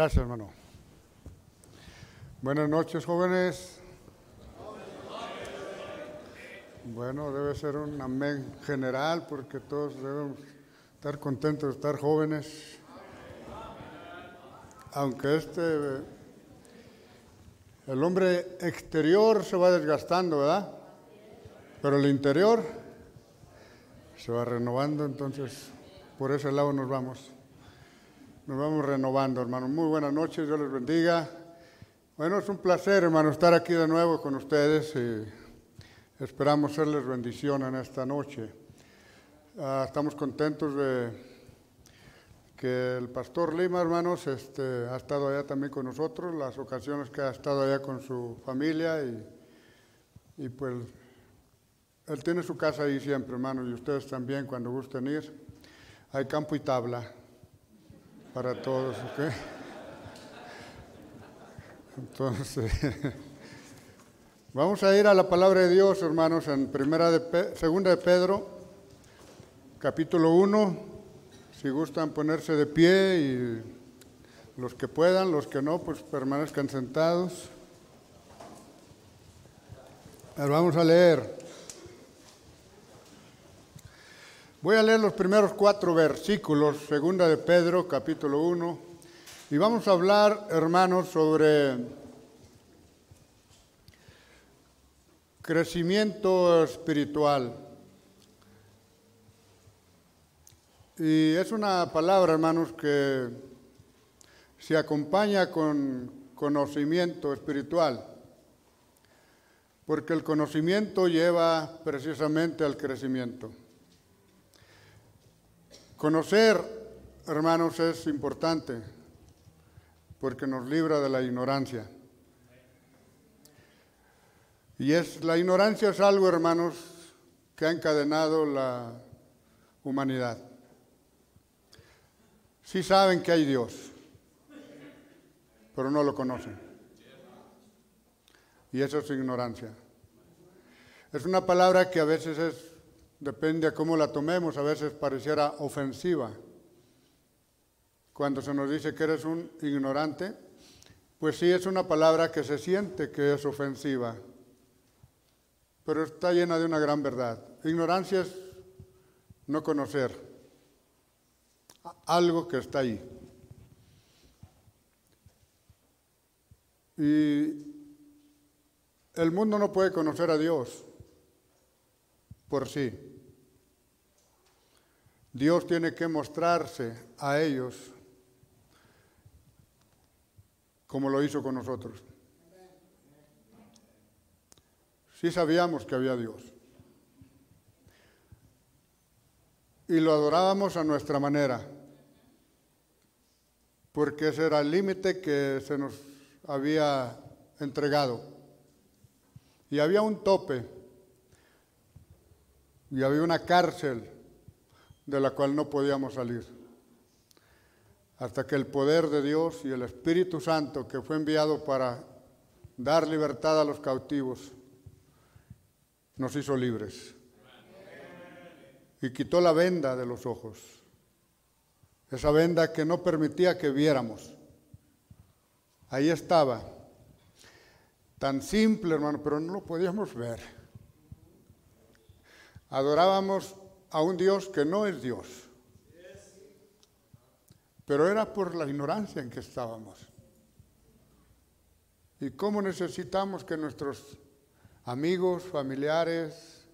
Gracias, hermano. Buenas noches, jóvenes. Bueno, debe ser un amén general porque todos debemos estar contentos de estar jóvenes. Aunque este, el hombre exterior se va desgastando, ¿verdad? Pero el interior se va renovando, entonces por ese lado nos vamos. Nos vamos renovando, hermano. Muy buenas noches, Dios les bendiga. Bueno, es un placer, hermano, estar aquí de nuevo con ustedes y esperamos serles bendición en esta noche. Ah, estamos contentos de que el pastor Lima, hermanos, este, ha estado allá también con nosotros, las ocasiones que ha estado allá con su familia y, pues él tiene su casa ahí siempre, hermanos, y ustedes también cuando gusten ir. Hay campo y tabla para todos, ¿ok? Entonces, vamos a ir a la palabra de Dios, hermanos, en primera de segunda de Pedro, capítulo 1. Si gustan ponerse de pie y los que puedan, los que no, pues permanezcan sentados. vamos a leer. Voy a leer los primeros cuatro versículos, segunda de Pedro, capítulo 1, y vamos a hablar, hermanos, sobre crecimiento espiritual. Y es una palabra, hermanos, que se acompaña con conocimiento espiritual, porque el conocimiento lleva precisamente al crecimiento. Conocer, hermanos, es importante porque nos libra de la ignorancia. Y es la ignorancia es algo, hermanos, que ha encadenado la humanidad. Sí saben que hay Dios, pero no lo conocen. Y eso es ignorancia. Es una palabra que a veces es depende a cómo la tomemos, a veces pareciera ofensiva. Cuando se nos dice que eres un ignorante, pues sí es una palabra que se siente que es ofensiva, pero está llena de una gran verdad. Ignorancia es no conocer algo que está ahí. Y el mundo no puede conocer a Dios por sí. Dios tiene que mostrarse a ellos como lo hizo con nosotros. Sí sabíamos que había Dios. Y lo adorábamos a nuestra manera, porque ese era el límite que se nos había entregado. Y había un tope, y había una cárcel de la cual no podíamos salir. Hasta que el poder de Dios y el Espíritu Santo que fue enviado para dar libertad a los cautivos, nos hizo libres. Y quitó la venda de los ojos. Esa venda que no permitía que viéramos. Ahí estaba. Tan simple, hermano, pero no lo podíamos ver. Adorábamos a un Dios que no es Dios. Pero era por la ignorancia en que estábamos. Y cómo necesitamos que nuestros amigos, familiares,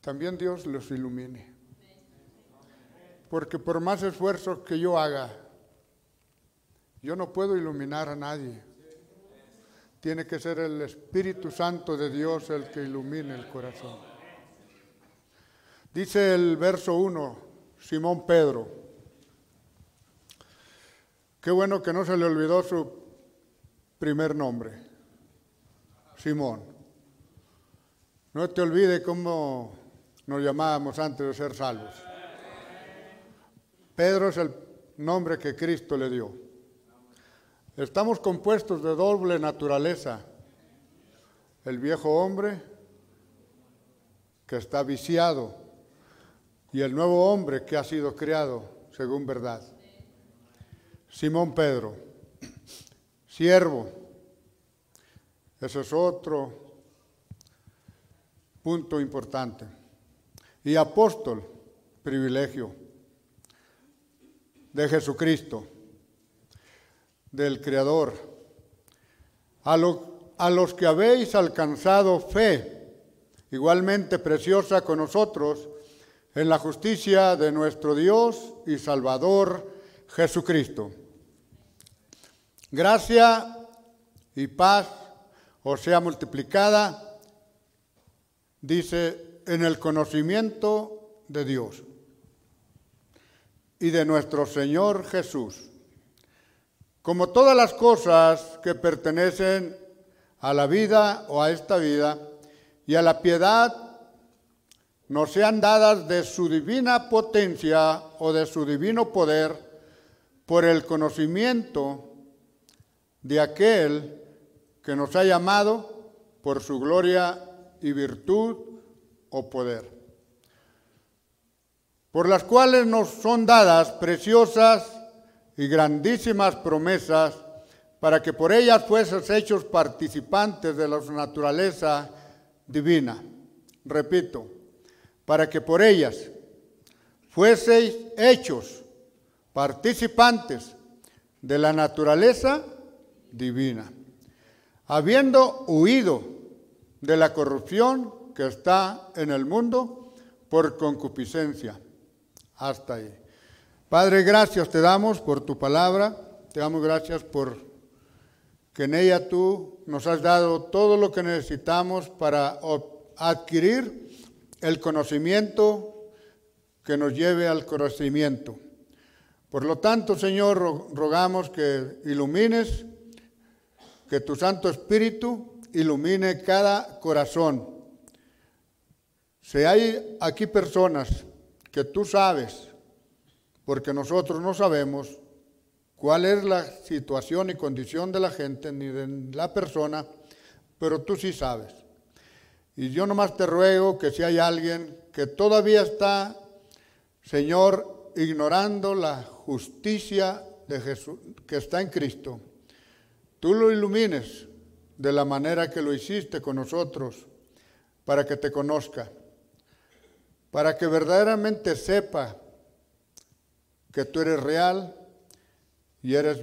también Dios los ilumine. Porque por más esfuerzo que yo haga, yo no puedo iluminar a nadie. Tiene que ser el Espíritu Santo de Dios el que ilumine el corazón. Dice el verso 1, Simón Pedro. Qué bueno que no se le olvidó su primer nombre, Simón. No te olvides cómo nos llamábamos antes de ser salvos. Pedro es el nombre que Cristo le dio. Estamos compuestos de doble naturaleza. El viejo hombre que está viciado y el nuevo hombre que ha sido creado según verdad. Simón Pedro, siervo. Ese es otro punto importante. Y apóstol, privilegio de Jesucristo, del Creador. A, a los que habéis alcanzado fe, igualmente preciosa con nosotros, en la justicia de nuestro Dios y Salvador Jesucristo. Gracia y paz o sea multiplicada, dice, en el conocimiento de Dios y de nuestro Señor Jesús. Como todas las cosas que pertenecen a la vida o a esta vida y a la piedad nos sean dadas de su divina potencia o de su divino poder por el conocimiento de aquel que nos ha llamado por su gloria y virtud o poder, por las cuales nos son dadas preciosas y grandísimas promesas para que por ellas fueses hechos participantes de la naturaleza divina. Repito, para que por ellas fueseis hechos participantes de la naturaleza divina, habiendo huido de la corrupción que está en el mundo por concupiscencia. Hasta ahí. Padre, gracias te damos por tu palabra, te damos gracias por que en ella tú nos has dado todo lo que necesitamos para adquirir el conocimiento que nos lleve al conocimiento. Por lo tanto, Señor, rogamos que ilumines, que tu Santo Espíritu ilumine cada corazón. Si hay aquí personas que tú sabes, porque nosotros no sabemos cuál es la situación y condición de la gente ni de la persona, pero tú sí sabes. Y yo nomás te ruego que si hay alguien que todavía está, Señor, ignorando la justicia de Jesús que está en Cristo, tú lo ilumines de la manera que lo hiciste con nosotros, para que te conozca, para que verdaderamente sepa que tú eres real y eres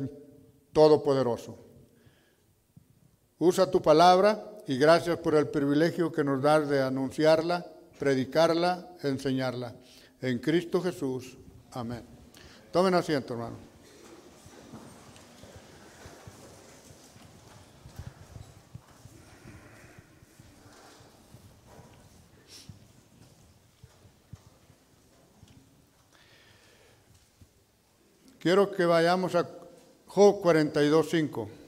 todopoderoso. Usa tu palabra y gracias por el privilegio que nos das de anunciarla, predicarla, enseñarla. En Cristo Jesús. Amén. Tomen asiento, hermano. Quiero que vayamos a Job 42.5.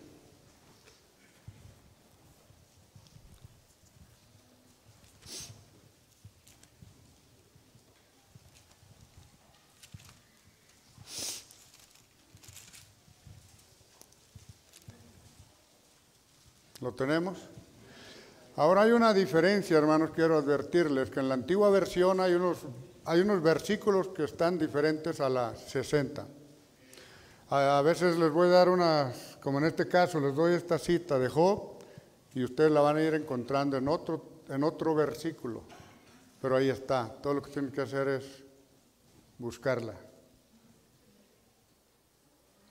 ¿Lo tenemos? Ahora hay una diferencia, hermanos, quiero advertirles que en la antigua versión hay unos, hay unos versículos que están diferentes a la 60. A, veces les voy a dar unas, como en este caso, les doy esta cita de Job y ustedes la van a ir encontrando en otro, en otro versículo. Pero ahí está, todo lo que tienen que hacer es buscarla.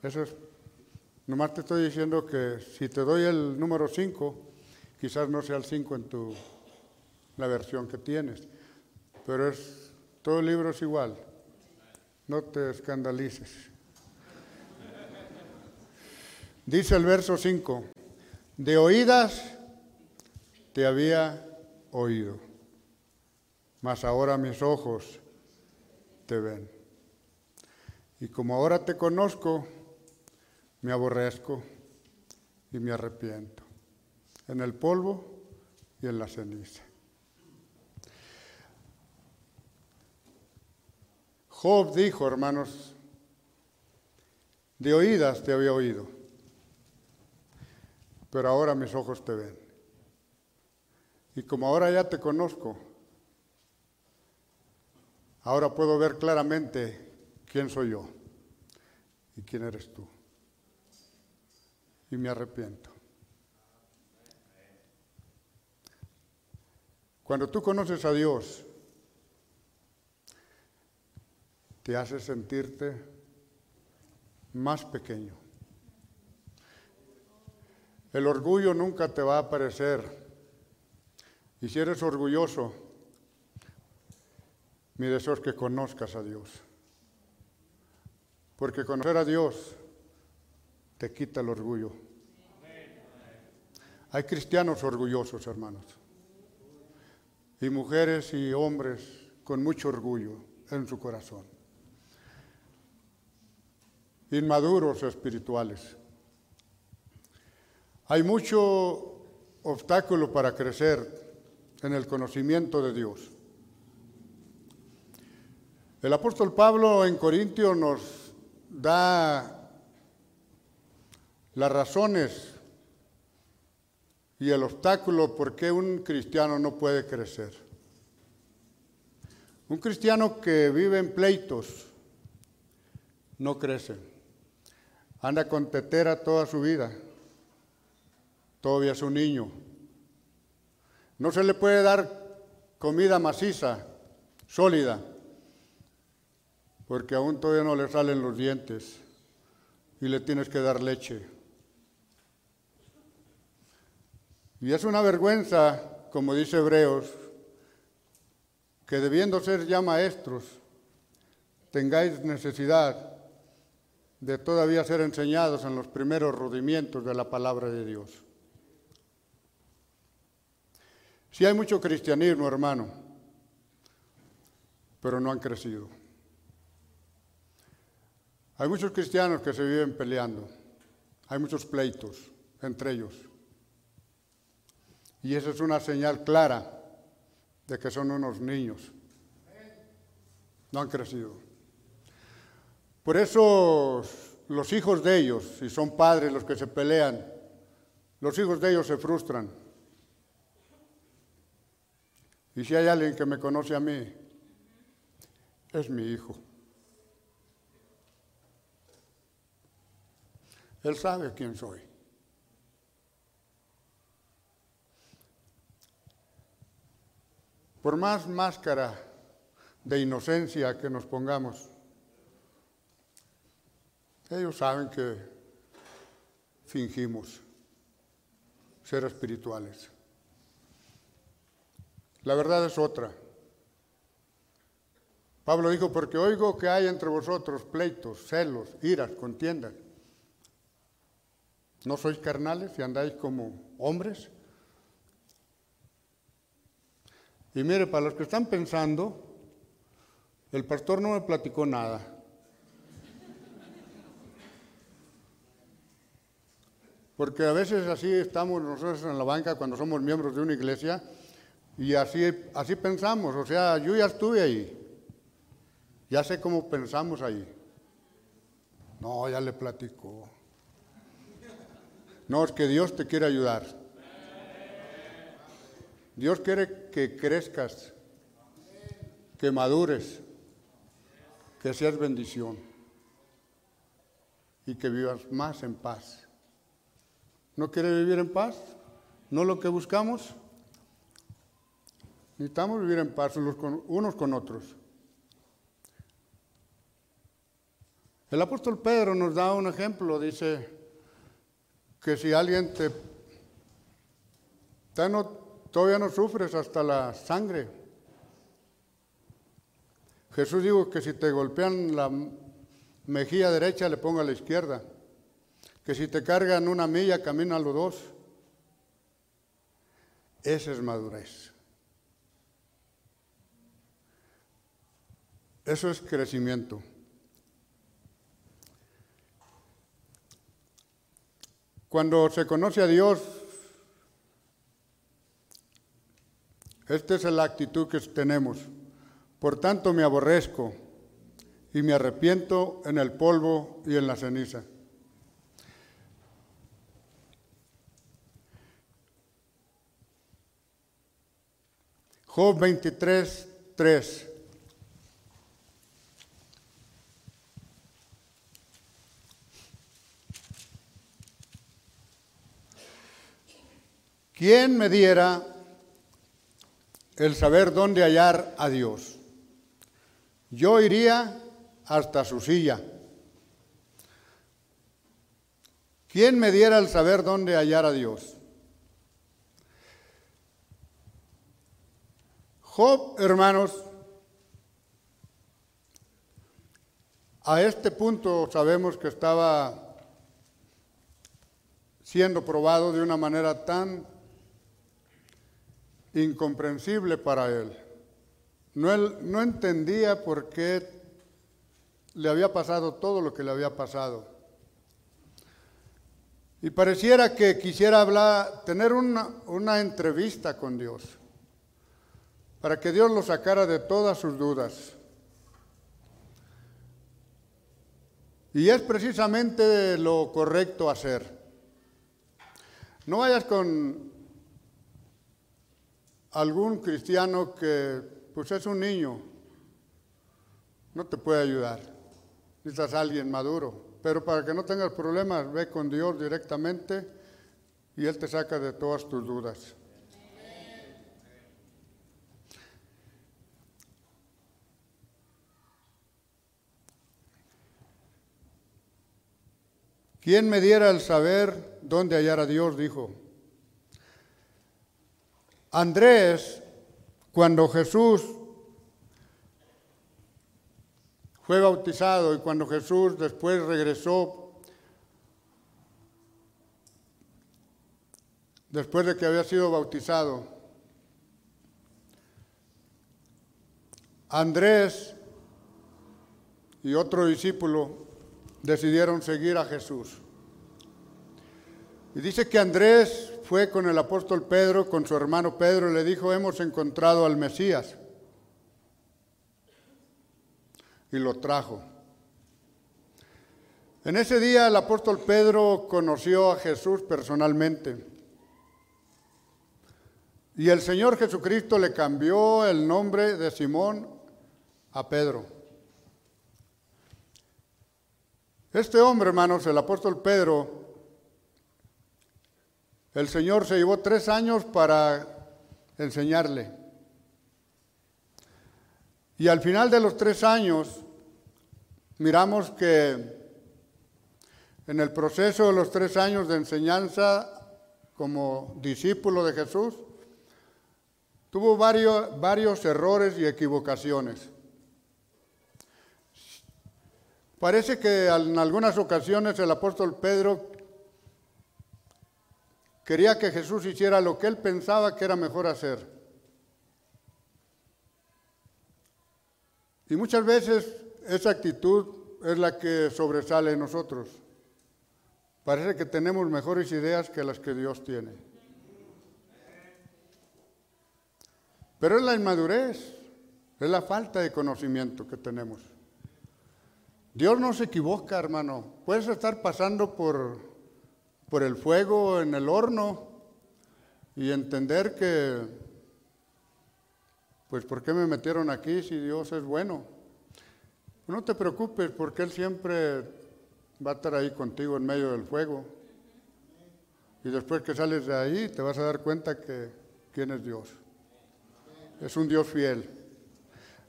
Eso es Nomás te estoy diciendo que si te doy el número 5, quizás no sea el 5 en tu, la versión que tienes, pero es, todo el libro es igual. No te escandalices. Dice el verso 5, de oídas te había oído, mas ahora mis ojos te ven. Y como ahora te conozco, me aborrezco y me arrepiento, en el polvo y en la ceniza. Job dijo, hermanos, de oídas te había oído, pero ahora mis ojos te ven. Y como ahora ya te conozco, ahora puedo ver claramente quién soy yo y quién eres tú. Y me arrepiento. Cuando tú conoces a Dios, te hace sentirte más pequeño. El orgullo nunca te va a aparecer. Y si eres orgulloso, mi deseo es que conozcas a Dios. Porque conocer a Dios te quita el orgullo. Hay cristianos orgullosos, hermanos. Y mujeres y hombres con mucho orgullo en su corazón. Inmaduros espirituales. Hay mucho obstáculo para crecer en el conocimiento de Dios. El apóstol Pablo en Corintio nos da las razones y el obstáculo por qué un cristiano no puede crecer. Un cristiano que vive en pleitos no crece. Anda con tetera toda su vida. Todavía es un niño. No se le puede dar comida maciza, sólida porque aún todavía no le salen los dientes y le tienes que dar leche. Y es una vergüenza, como dice Hebreos, que debiendo ser ya maestros, tengáis necesidad de todavía ser enseñados en los primeros rudimientos de la palabra de Dios. Sí hay mucho cristianismo, hermano, pero no han crecido. Hay muchos cristianos que se viven peleando, hay muchos pleitos entre ellos. Y esa es una señal clara de que son unos niños. No han crecido. Por eso los hijos de ellos, si son padres los que se pelean, los hijos de ellos se frustran. Y si hay alguien que me conoce a mí, es mi hijo. Él sabe quién soy. Por más máscara de inocencia que nos pongamos, ellos saben que fingimos ser espirituales. La verdad es otra. Pablo dijo, porque oigo que hay entre vosotros pleitos, celos, iras, contiendas. ¿No sois carnales y andáis como hombres? Y mire, para los que están pensando, el pastor no me platicó nada. Porque a veces así estamos nosotros en la banca cuando somos miembros de una iglesia y así, así pensamos. O sea, yo ya estuve ahí. Ya sé cómo pensamos ahí. No, ya le platicó. No, es que Dios te quiere ayudar. Dios quiere que crezcas, que madures, que seas bendición y que vivas más en paz. ¿No quiere vivir en paz? ¿No lo que buscamos? Necesitamos vivir en paz unos con otros. El apóstol Pedro nos da un ejemplo, dice, que si alguien te... todavía no sufres hasta la sangre. Jesús dijo que si te golpean la mejilla derecha, le ponga a la izquierda. Que si te cargan una milla, camina los dos. Esa es madurez. Eso es crecimiento. Cuando se conoce a Dios, esta es la actitud que tenemos. Por tanto me aborrezco y me arrepiento en el polvo y en la ceniza. Job 23, 3. ¿quién me diera el saber dónde hallar a Dios? Yo iría hasta su silla. ¿Quién me diera el saber dónde hallar a Dios? Job, hermanos, a este punto sabemos que estaba siendo probado de una manera tan incomprensible para él. No, él, no entendía por qué le había pasado todo lo que le había pasado. Y pareciera que quisiera hablar, tener una, una entrevista con Dios, para que Dios lo sacara de todas sus dudas. Y es precisamente lo correcto hacer. No vayas con algún cristiano que pues es un niño, no te puede ayudar. Necesitas alguien maduro. Pero para que no tengas problemas, ve con Dios directamente y Él te saca de todas tus dudas. ¿Quién me diera el saber dónde hallar a Dios? Dijo. Andrés, cuando Jesús fue bautizado y cuando Jesús después regresó, después de que había sido bautizado, Andrés y otro discípulo decidieron seguir a Jesús. Y dice que Andrés fue con el apóstol Pedro, con su hermano Pedro, y le dijo, hemos encontrado al Mesías. Y lo trajo. En ese día el apóstol Pedro conoció a Jesús personalmente. Y el Señor Jesucristo le cambió el nombre de Simón a Pedro. Este hombre, hermanos, el apóstol Pedro, el Señor se llevó tres años para enseñarle. Y al final de los tres años, miramos que en el proceso de los tres años de enseñanza como discípulo de Jesús, tuvo varios, varios errores y equivocaciones. Parece que en algunas ocasiones el apóstol Pedro quería que Jesús hiciera lo que él pensaba que era mejor hacer. Y muchas veces esa actitud es la que sobresale en nosotros. Parece que tenemos mejores ideas que las que Dios tiene. Pero es la inmadurez, es la falta de conocimiento que tenemos. Dios no se equivoca, hermano. Puedes estar pasando por, por el fuego en el horno y entender que, pues, ¿por qué me metieron aquí si Dios es bueno? No te preocupes porque Él siempre va a estar ahí contigo en medio del fuego. Y después que sales de ahí te vas a dar cuenta que quién es Dios. Es un Dios fiel.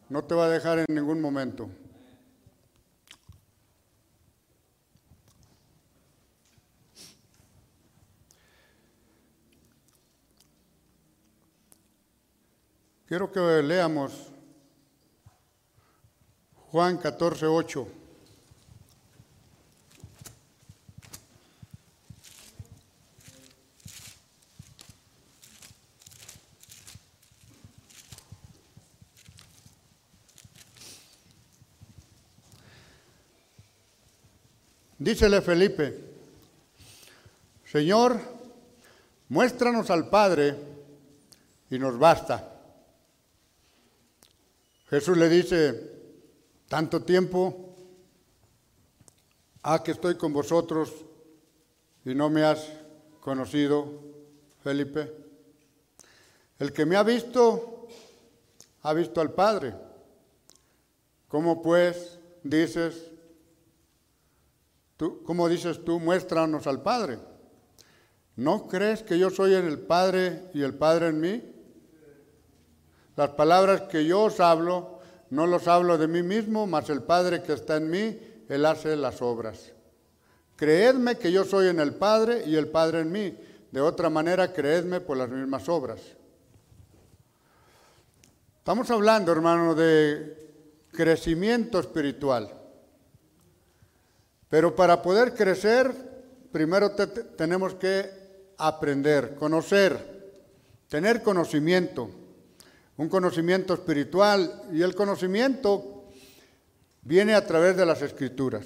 No te va a dejar en ningún momento. Quiero que leamos Juan 14, 8. Dícele Felipe, Señor, muéstranos al Padre y nos basta. Jesús le dice, tanto tiempo ha que estoy con vosotros y no me has conocido, Felipe. El que me ha visto, ha visto al Padre. ¿Cómo pues dices, tú, cómo dices tú, muéstranos al Padre? ¿No crees que yo soy en el Padre y el Padre en mí? Las palabras que yo os hablo, no los hablo de mí mismo, mas el Padre que está en mí, Él hace las obras. Creedme que yo soy en el Padre y el Padre en mí. De otra manera, creedme por las mismas obras. Estamos hablando, hermano, de crecimiento espiritual. Pero para poder crecer, primero tenemos que aprender, conocer, tener conocimiento, un conocimiento espiritual y el conocimiento viene a través de las escrituras.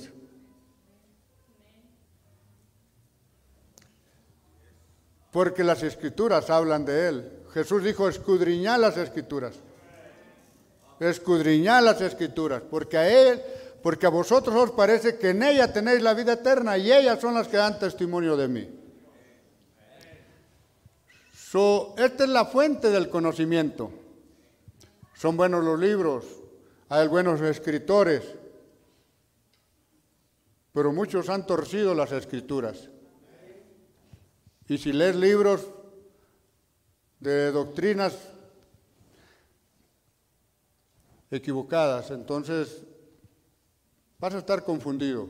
Porque las escrituras hablan de Él. Jesús dijo, escudriñad las escrituras. Escudriñad las escrituras, porque a Él, porque a vosotros os parece que en ella tenéis la vida eterna y ellas son las que dan testimonio de mí esta es la fuente del conocimiento. Son buenos los libros, hay buenos escritores, pero muchos han torcido las escrituras. Y si lees libros de doctrinas equivocadas, entonces vas a estar confundido.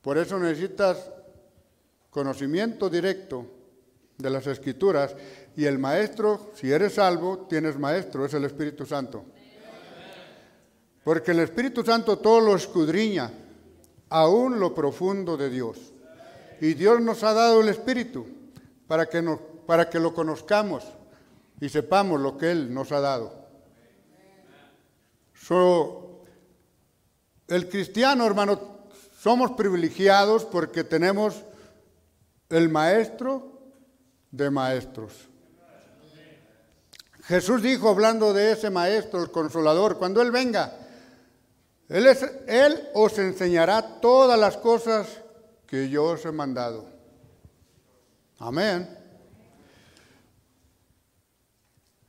Por eso necesitas conocimiento directo de las escrituras y el maestro, si eres salvo, tienes maestro, es el Espíritu Santo. Porque el Espíritu Santo todo lo escudriña, aún lo profundo de Dios. Y Dios nos ha dado el Espíritu para que, nos, para que lo conozcamos y sepamos lo que Él nos ha dado. el cristiano, hermano, somos privilegiados porque tenemos el maestro de maestros. Jesús dijo, hablando de ese maestro, el consolador, cuando Él venga, Él, es, os enseñará todas las cosas que yo os he mandado. Amén.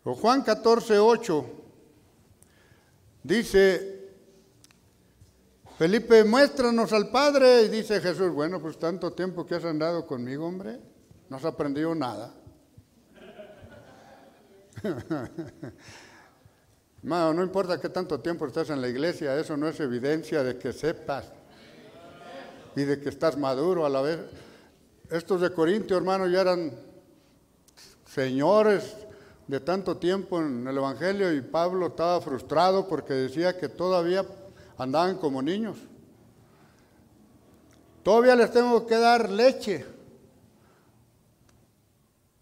Juan 14, 8 dice, Felipe, muéstranos al Padre. Y dice Jesús, bueno, pues tanto tiempo que has andado conmigo, hombre. No has aprendido nada. no importa qué tanto tiempo estás en la iglesia, eso no es evidencia de que sepas y de que estás maduro a la vez. Estos de Corintio, hermano, ya eran señores de tanto tiempo en el Evangelio y Pablo estaba frustrado porque decía que todavía andaban como niños. Todavía les tengo que dar leche.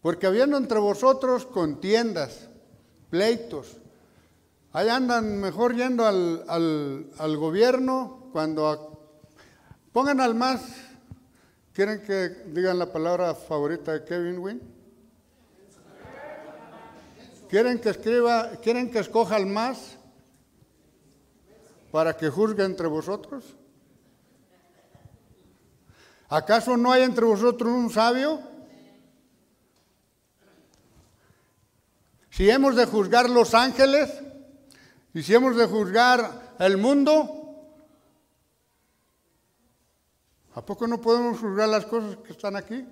Porque habiendo entre vosotros contiendas, pleitos, ahí andan mejor yendo al, gobierno cuando pongan al más, ¿quieren que digan la palabra favorita de Kevin Wynn? ¿Quieren que escriba, quieren que escoja al más para que juzgue entre vosotros? ¿Acaso no hay entre vosotros un sabio? Si hemos de juzgar los ángeles y si hemos de juzgar el mundo, ¿a poco no podemos juzgar las cosas que están aquí?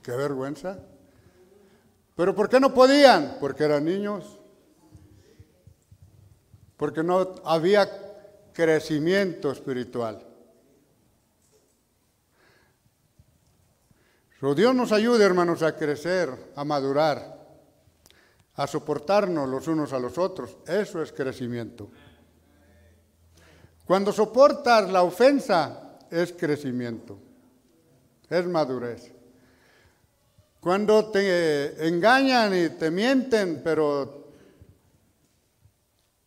Qué vergüenza. ¿Pero por qué no podían? Porque eran niños. Porque no había crecimiento espiritual. Dios nos ayude, hermanos, a crecer, a madurar a soportarnos los unos a los otros. Eso es crecimiento. Cuando soportas la ofensa, es crecimiento, es madurez. Cuando te engañan y te mienten, pero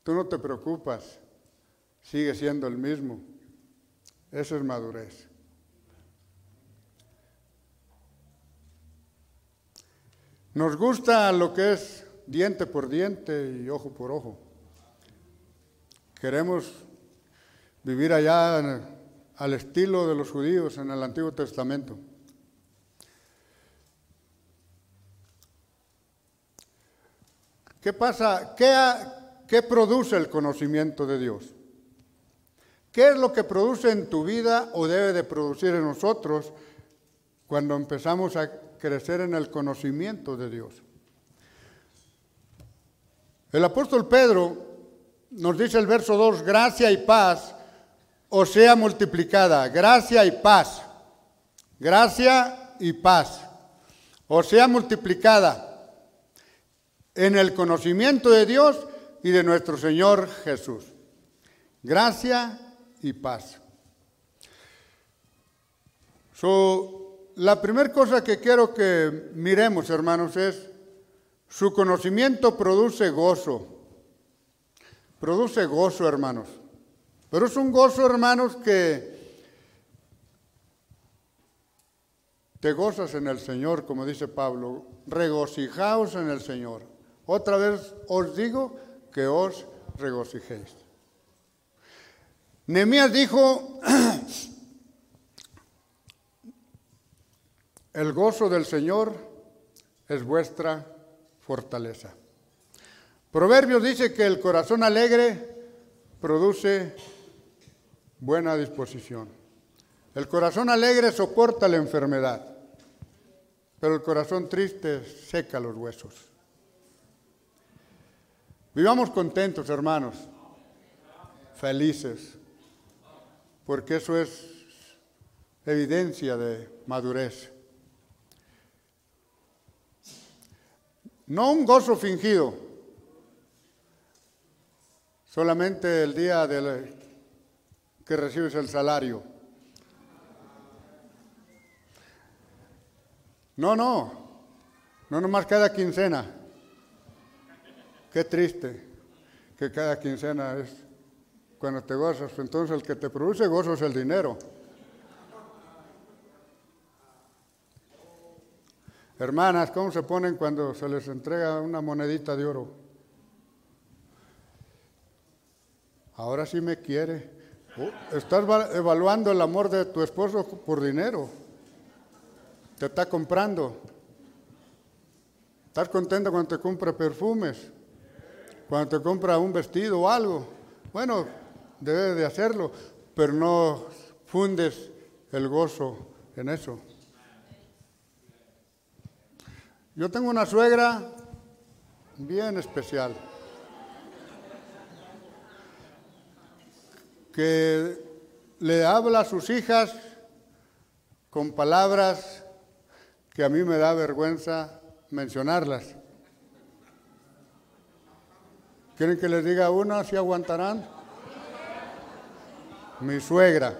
tú no te preocupas, sigue siendo el mismo. Eso es madurez. Nos gusta lo que es diente por diente y ojo por ojo. Queremos vivir allá al estilo de los judíos en el Antiguo Testamento. ¿Qué pasa? ¿Qué, ¿Qué, produce el conocimiento de Dios? ¿Qué es lo que produce en tu vida o debe de producir en nosotros cuando empezamos a crecer en el conocimiento de Dios. El apóstol Pedro nos dice el verso 2, gracia y paz o sea multiplicada, gracia y paz, gracia y paz, o sea multiplicada en el conocimiento de Dios y de nuestro Señor Jesús. Gracia y paz. la primera cosa que quiero que miremos, hermanos, es su conocimiento produce gozo. Produce gozo, hermanos. Pero es un gozo, hermanos, que te gozas en el Señor, como dice Pablo. Regocijaos en el Señor. Otra vez os digo que os regocijéis. Nehemías dijo, el gozo del Señor es vuestra fortaleza. Proverbios dice que el corazón alegre produce buena disposición. El corazón alegre soporta la enfermedad, pero el corazón triste seca los huesos. Vivamos contentos, hermanos, felices, porque eso es evidencia de madurez. No un gozo fingido, solamente el día del que recibes el salario. No, no, no nomás cada quincena. Qué triste que cada quincena es cuando te gozas. Entonces el que te produce gozo es el dinero. Hermanas, ¿cómo se ponen cuando se les entrega una monedita de oro? Ahora sí me quiere. Uh, estás evaluando el amor de tu esposo por dinero. Te está comprando. Estás contento cuando te compra perfumes, cuando te compra un vestido o algo. Bueno, debes de hacerlo, pero no fundes el gozo en eso. Yo tengo una suegra bien especial. que le habla a sus hijas con palabras que a mí me da vergüenza mencionarlas. ¿Quieren que les diga una si aguantarán? Mi suegra.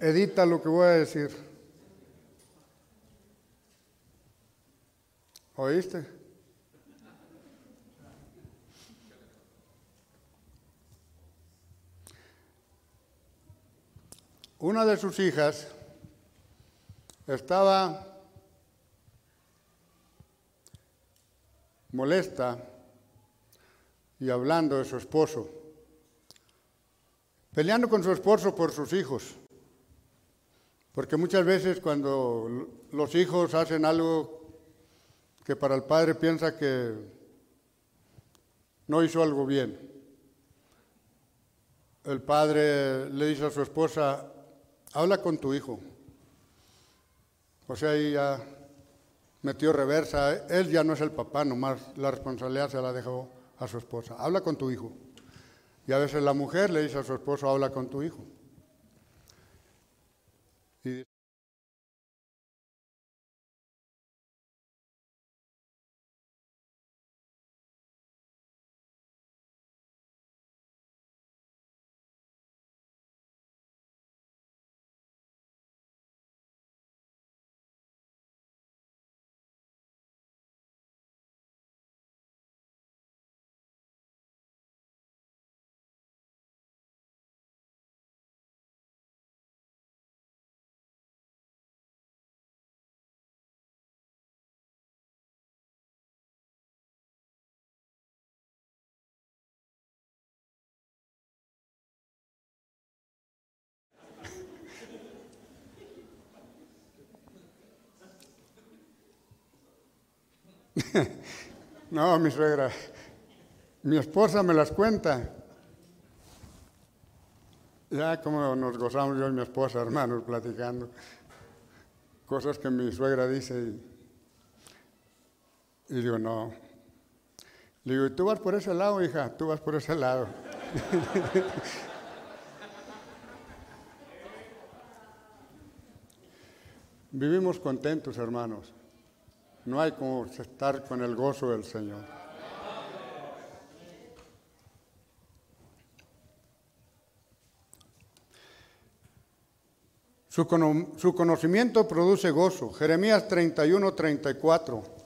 Edita lo que voy a decir. ¿Oíste? Una de sus hijas estaba molesta y hablando de su esposo, peleando con su esposo por sus hijos, porque muchas veces cuando los hijos hacen algo que para el padre piensa que no hizo algo bien, el padre le dice a su esposa, habla con tu hijo. O sea, ahí ya metió reversa. Él ya no es el papá, nomás la responsabilidad se la dejó a su esposa. Habla con tu hijo. Y a veces la mujer le dice a su esposo, habla con tu hijo. Y no, mi suegra, mi esposa me las cuenta. Ya como nos gozamos yo y mi esposa, hermanos, platicando. Cosas que mi suegra dice y, digo, no. Le digo, ¿y tú vas por ese lado, hija? Tú vas por ese lado. Vivimos contentos, hermanos. No hay como estar con el gozo del Señor. Su, su, conocimiento produce gozo. Jeremías 31, 34.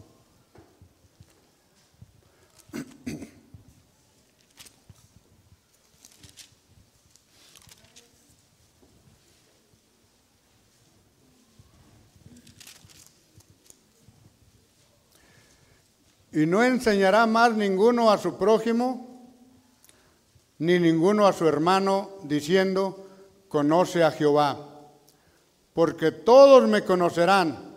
Y no enseñará más ninguno a su prójimo, ni ninguno a su hermano, diciendo, conoce a Jehová. Porque todos me conocerán,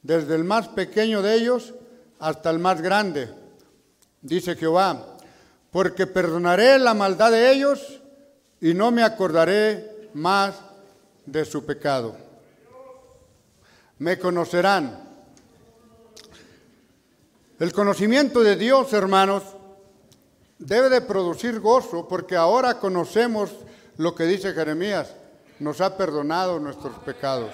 desde el más pequeño de ellos hasta el más grande, dice Jehová. Porque perdonaré la maldad de ellos y no me acordaré más de su pecado. Me conocerán el conocimiento de Dios, hermanos, debe de producir gozo porque ahora conocemos lo que dice Jeremías, nos ha perdonado nuestros pecados.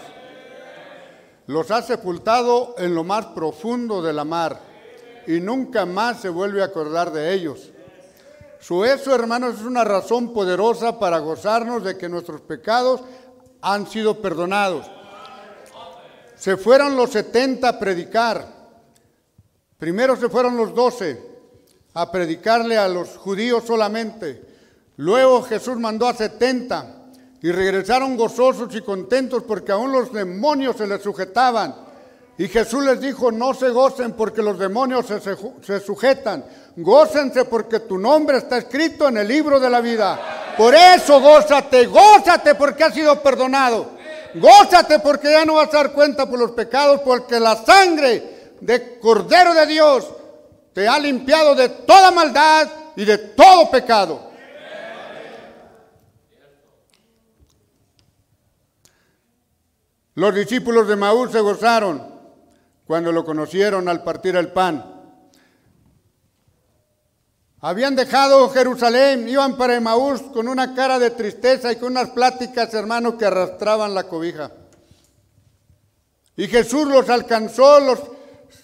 Los ha sepultado en lo más profundo de la mar y nunca más se vuelve a acordar de ellos. Su eso, hermanos, es una razón poderosa para gozarnos de que nuestros pecados han sido perdonados. Se fueron los setenta a predicar Primero se fueron los doce a predicarle a los judíos solamente. Luego Jesús mandó a setenta y regresaron gozosos y contentos porque aún los demonios se les sujetaban. Y Jesús les dijo, no se gocen porque los demonios se, se, sujetan. Gócense porque tu nombre está escrito en el libro de la vida. Por eso gózate, gózate porque has sido perdonado. Gózate porque ya no vas a dar cuenta por los pecados porque la sangre de Cordero de Dios te ha limpiado de toda maldad y de todo pecado. Los discípulos de Maús se gozaron cuando lo conocieron al partir el pan. Habían dejado Jerusalén, iban para Maús con una cara de tristeza y con unas pláticas, hermanos, que arrastraban la cobija. Y Jesús los alcanzó, los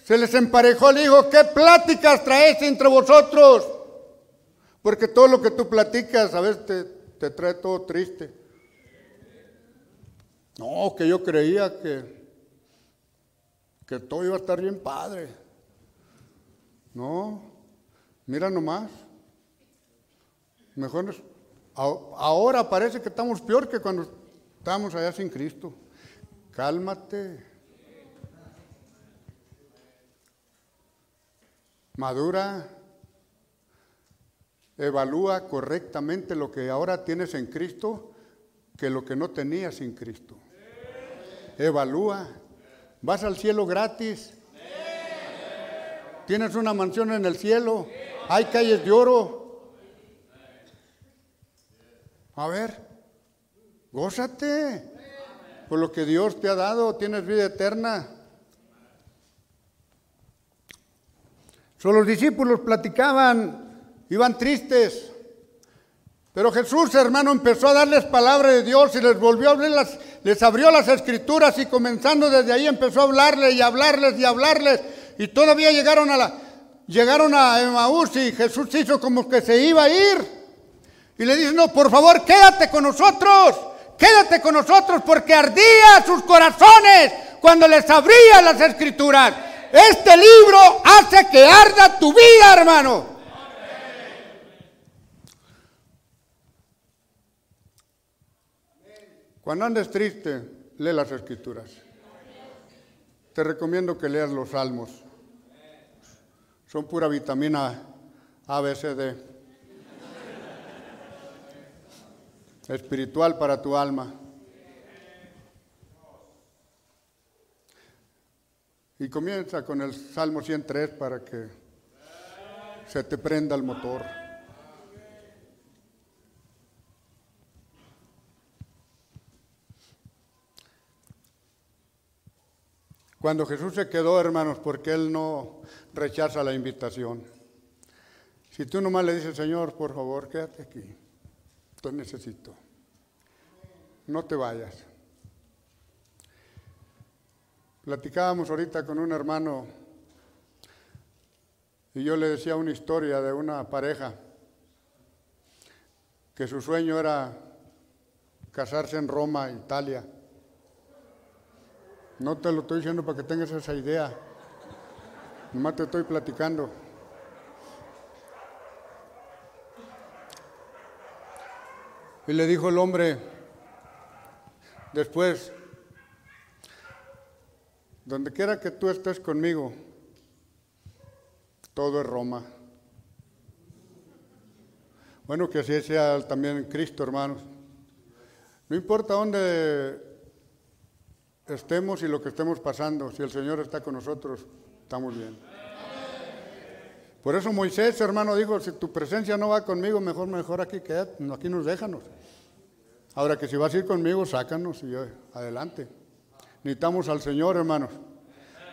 se les emparejó, le dijo, ¿qué pláticas traes entre vosotros? Porque todo lo que tú platicas a veces te, te trae todo triste. No, que yo creía que, que todo iba a estar bien padre. No, mira nomás. Mejor ahora parece que estamos peor que cuando estábamos allá sin Cristo. Cálmate. Madura, evalúa correctamente lo que ahora tienes en Cristo que lo que no tenías sin Cristo. Evalúa. Vas al cielo gratis. Tienes una mansión en el cielo. Hay calles de oro. A ver, gózate. Por lo que Dios te ha dado, tienes vida eterna. Los discípulos platicaban, iban tristes. Pero Jesús, hermano, empezó a darles palabra de Dios y les volvió a abrir les abrió las escrituras y comenzando desde ahí empezó a hablarles y hablarles y hablarles. Y todavía llegaron a la, llegaron a Emaús y Jesús hizo como que se iba a ir. Y le dice, no, por favor, quédate con nosotros, quédate con nosotros porque ardía sus corazones cuando les abría las escrituras. Este libro hace que arda tu vida, hermano. Cuando andes triste, lee las escrituras. Te recomiendo que leas los salmos. Son pura vitamina A, B, C, D. Espiritual para tu alma. Y comienza con el Salmo 103 para que se te prenda el motor. Cuando Jesús se quedó, hermanos, porque Él no rechaza la invitación. Si tú nomás le dices, Señor, por favor, quédate aquí, te necesito, no te vayas. Platicábamos ahorita con un hermano y yo le decía una historia de una pareja que su sueño era casarse en Roma, Italia. No te lo estoy diciendo para que tengas esa idea. Nomás te estoy platicando. Y le dijo el hombre después, donde quiera que tú estés conmigo, todo es Roma. Bueno, que así sea también Cristo, hermanos. No importa dónde estemos y lo que estemos pasando, si el Señor está con nosotros, estamos bien. Por eso Moisés, hermano, dijo, si tu presencia no va conmigo, mejor, mejor aquí quédate, aquí nos déjanos. Ahora que si vas a ir conmigo, sácanos y yo, adelante. Necesitamos al Señor, hermanos.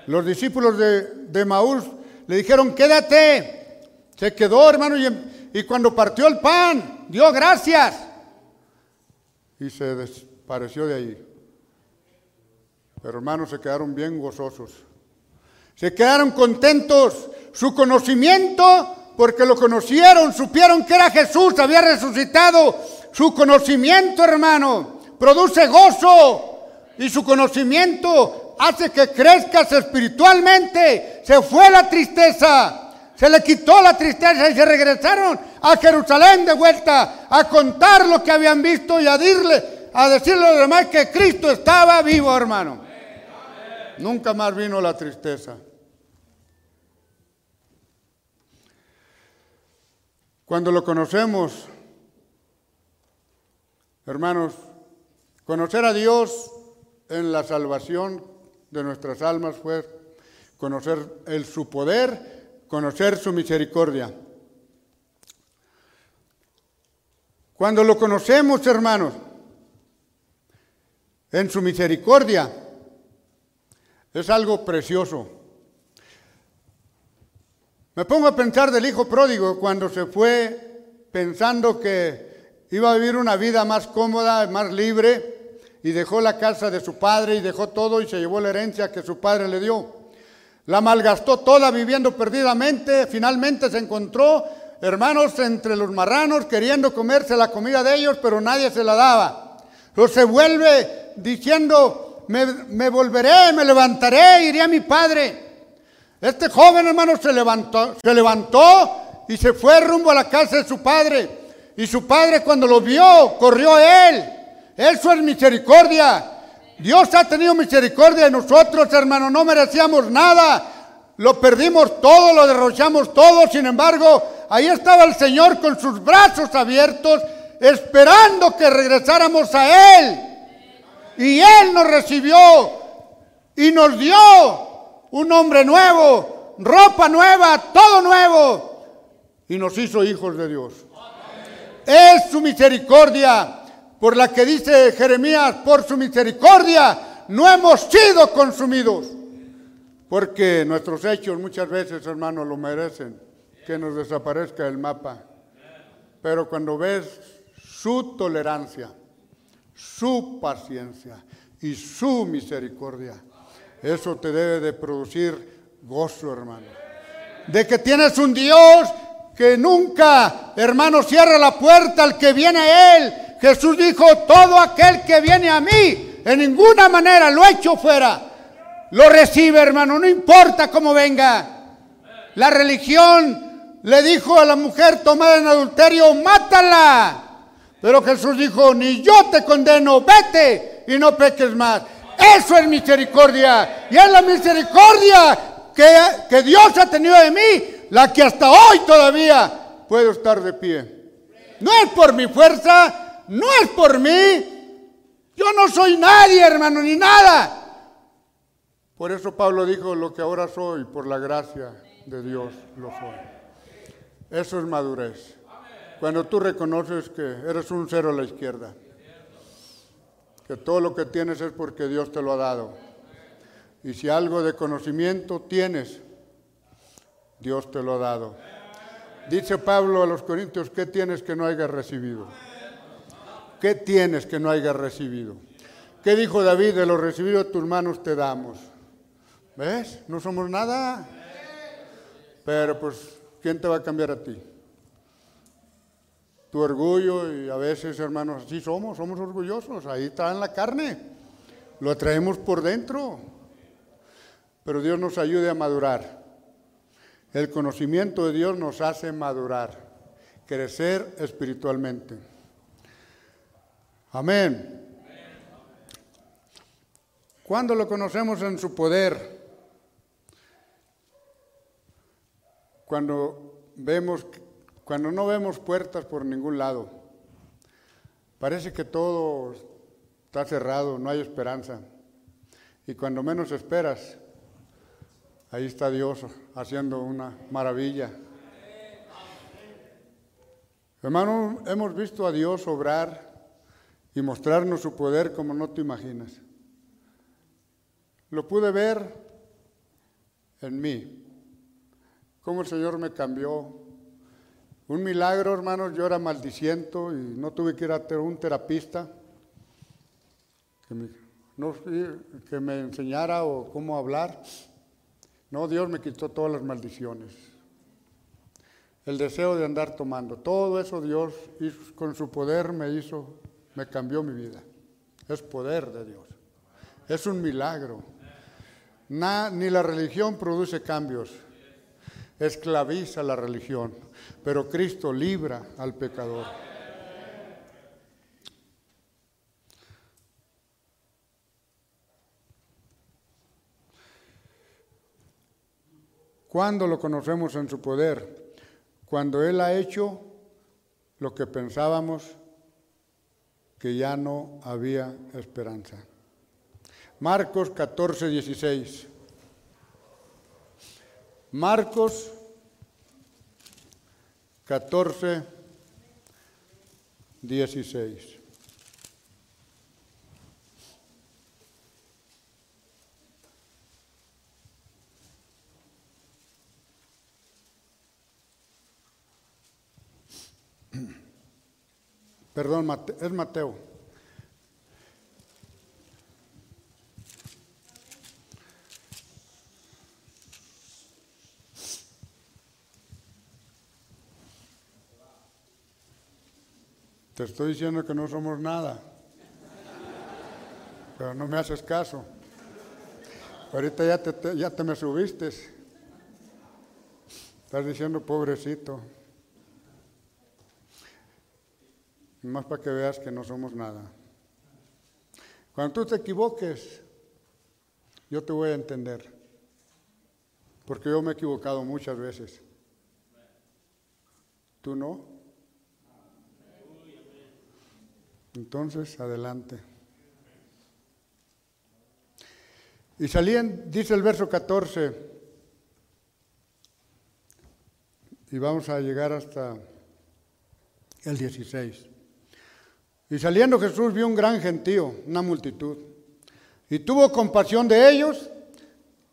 Los discípulos de, de Maús le dijeron, quédate. Se quedó, hermano, y, y cuando partió el pan, dio gracias. Y se desapareció de ahí. Pero hermanos, se quedaron bien gozosos. Se quedaron contentos. Su conocimiento, porque lo conocieron, supieron que era Jesús, había resucitado. Su conocimiento, hermano, produce gozo. Y su conocimiento hace que crezcas espiritualmente. Se fue la tristeza. Se le quitó la tristeza y se regresaron a Jerusalén de vuelta a contar lo que habían visto y a decirle, a decirle a los demás que Cristo estaba vivo, hermano. Nunca más vino la tristeza. Cuando lo conocemos, hermanos, conocer a Dios en la salvación de nuestras almas fue conocer el, su poder, conocer su misericordia. Cuando lo conocemos, hermanos, en su misericordia, es algo precioso. Me pongo a pensar del hijo pródigo cuando se fue pensando que iba a vivir una vida más cómoda, más libre, y dejó la casa de su padre y dejó todo y se llevó la herencia que su padre le dio. La malgastó toda viviendo perdidamente, finalmente se encontró hermanos entre los marranos queriendo comerse la comida de ellos, pero nadie se la daba. Pero se vuelve diciendo, me, volveré, me levantaré, iré a mi padre. Este joven hermano se levantó, se levantó y se fue rumbo a la casa de su padre. Y su padre cuando lo vio, corrió a él. Eso es misericordia. Dios ha tenido misericordia de nosotros, hermano. No merecíamos nada. Lo perdimos todo, lo derrochamos todo. Sin embargo, ahí estaba el Señor con sus brazos abiertos, esperando que regresáramos a Él. Y Él nos recibió y nos dio un nombre nuevo, ropa nueva, todo nuevo. Y nos hizo hijos de Dios. Es su misericordia por la que dice Jeremías, por su misericordia no hemos sido consumidos. Porque nuestros hechos muchas veces, hermanos, lo merecen, que nos desaparezca el mapa. Pero cuando ves su tolerancia, su paciencia y su misericordia. Eso te debe de producir gozo, hermano. De que tienes un Dios que nunca, hermano, cierra la puerta al que viene a Él. Jesús dijo, todo aquel que viene a mí, en ninguna manera lo echo fuera. Lo recibe, hermano, no importa cómo venga. La religión le dijo a la mujer tomada en adulterio, mátala. Pero Jesús dijo, ni yo te condeno, vete y no peques más. Eso es misericordia. Y es la misericordia que, que Dios ha tenido de mí, la que hasta hoy todavía puedo estar de pie. No es por mi fuerza, no es por mí. Yo no soy nadie, hermano, ni nada. Por eso Pablo dijo, lo que ahora soy, por la gracia de Dios lo soy. Eso es madurez. Cuando tú reconoces que eres un cero a la izquierda, que todo lo que tienes es porque Dios te lo ha dado. Y si algo de conocimiento tienes, Dios te lo ha dado. Dice Pablo a los Corintios, ¿qué tienes que no hayas recibido? ¿Qué tienes que no hayas recibido? ¿Qué dijo David? De lo recibido tus manos te damos. ¿Ves? No somos nada. Pero pues, ¿quién te va a cambiar a ti? Tu orgullo y a veces, hermanos, así somos, somos orgullosos. Ahí está en la carne. Lo traemos por dentro. Pero Dios nos ayude a madurar. El conocimiento de Dios nos hace madurar, crecer espiritualmente. Amén. Cuando lo conocemos en su poder, cuando vemos, cuando no vemos puertas por ningún lado, parece que todo está cerrado, no hay esperanza. Y cuando menos esperas, ahí está Dios haciendo una maravilla. Hermano, hemos visto a Dios obrar y mostrarnos su poder como no te imaginas. Lo pude ver en mí, cómo el Señor me cambió. Un milagro, hermanos, yo era maldiciento y no tuve que ir a un terapista que me, que me enseñara o cómo hablar. No, Dios me quitó todas las maldiciones. El deseo de andar tomando. Todo eso Dios con su poder me hizo, me cambió mi vida. Es poder de Dios. Es un milagro ni la religión produce cambios, esclaviza la religión, pero Cristo libra al pecador. ¿Cuándo lo conocemos en su poder? Cuando Él ha hecho lo que pensábamos que ya no había esperanza. Marcos 14, 16. Marcos 14, 16. Perdón, es Mateo. Te estoy diciendo que no somos nada, pero no me haces caso. Ahorita ya te, ya te me subiste. Estás diciendo pobrecito. Más para que veas que no somos nada. Cuando tú te equivoques, yo te voy a entender. Porque yo me he equivocado muchas veces. ¿Tú no? Entonces, adelante. Y salían, dice el verso 14, y vamos a llegar hasta el 16. Y saliendo Jesús vio un gran gentío, una multitud, y tuvo compasión de ellos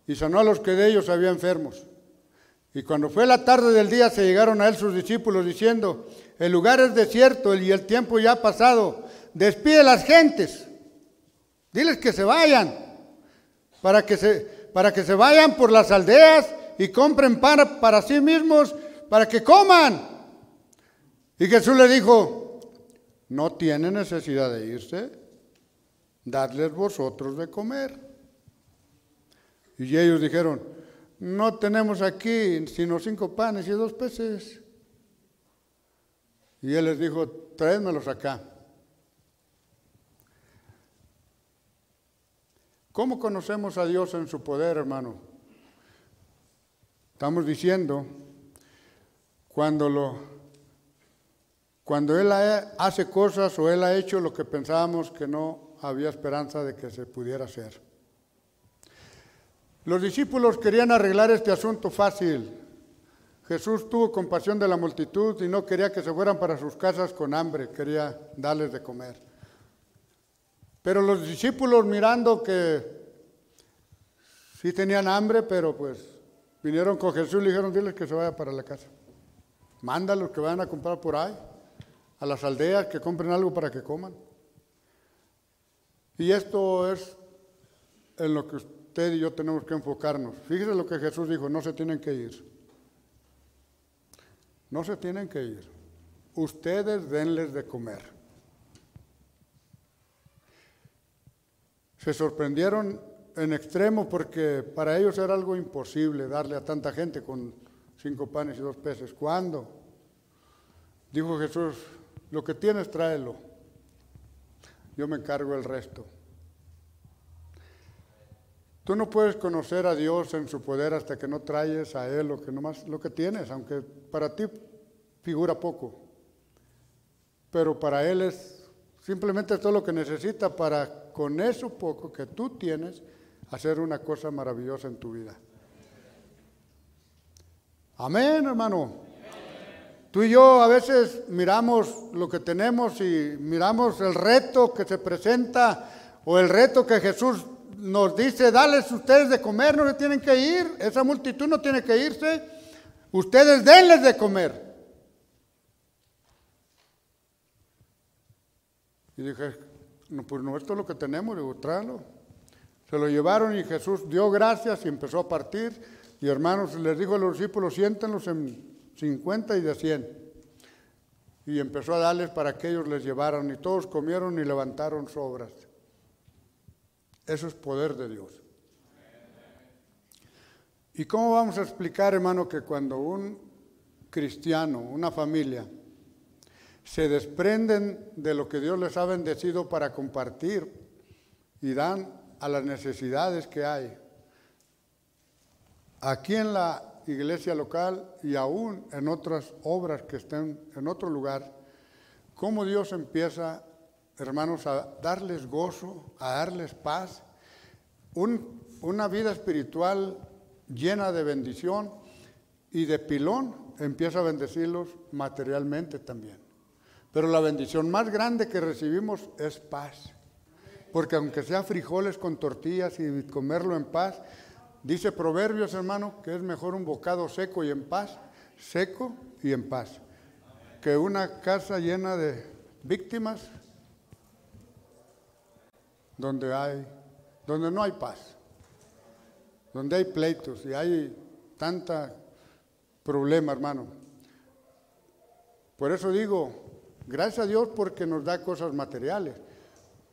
y sanó a los que de ellos había enfermos. Y cuando fue la tarde del día se llegaron a él sus discípulos diciendo, el lugar es desierto y el tiempo ya ha pasado, despide las gentes, diles que se vayan, para que se, para que se vayan por las aldeas y compren pan para sí mismos, para que coman. Y Jesús le dijo, no tiene necesidad de irse, dadles vosotros de comer. Y ellos dijeron, no tenemos aquí sino cinco panes y dos peces. Y él les dijo, tráedmelos acá. ¿Cómo conocemos a Dios en su poder, hermano? Estamos diciendo, cuando, lo, cuando Él hace cosas o Él ha hecho lo que pensábamos que no había esperanza de que se pudiera hacer. Los discípulos querían arreglar este asunto fácil. Jesús tuvo compasión de la multitud y no quería que se fueran para sus casas con hambre, quería darles de comer. Pero los discípulos mirando que sí tenían hambre, pero pues vinieron con Jesús y le dijeron, diles que se vaya para la casa. Mándalos que vayan a comprar por ahí, a las aldeas, que compren algo para que coman. Y esto es en lo que usted y yo tenemos que enfocarnos. Fíjese lo que Jesús dijo, no se tienen que ir. No se tienen que ir. Ustedes denles de comer. Se sorprendieron en extremo porque para ellos era algo imposible darle a tanta gente con cinco panes y dos peces. ¿Cuándo? Dijo Jesús, lo que tienes tráelo, yo me encargo el resto. Tú no puedes conocer a Dios en su poder hasta que no traes a Él lo que, nomás, lo que tienes, aunque para ti figura poco. Pero para Él es simplemente todo lo que necesita para con eso poco que tú tienes hacer una cosa maravillosa en tu vida. Amén, hermano. Tú y yo a veces miramos lo que tenemos y miramos el reto que se presenta o el reto que Jesús nos dice, dales ustedes de comer, no le tienen que ir, esa multitud no tiene que irse, ustedes denles de comer. Y dije, no, pues no, esto es lo que tenemos, digo, tráelo. Se lo llevaron y Jesús dio gracias y empezó a partir. Y hermanos, les dijo a los discípulos, siéntenlos en 50 y de 100. Y empezó a darles para que ellos les llevaran. Y todos comieron y levantaron sobras. Eso es poder de Dios. ¿Y cómo vamos a explicar, hermano, que cuando un cristiano, una familia, se desprenden de lo que Dios les ha bendecido para compartir y dan a las necesidades que hay, aquí en la iglesia local y aún en otras obras que estén en otro lugar, cómo Dios empieza, hermanos, a darles gozo, a darles paz, una vida espiritual llena de bendición y de pilón empieza a bendecirlos materialmente también. Pero la bendición más grande que recibimos es paz. Porque aunque sea frijoles con tortillas y comerlo en paz, Dice Proverbios, hermano, que es mejor un bocado seco y en paz, seco y en paz, que una casa llena de víctimas donde hay, donde no hay paz, donde hay pleitos y hay tanta problema, hermano. Por eso digo, gracias a Dios porque nos da cosas materiales.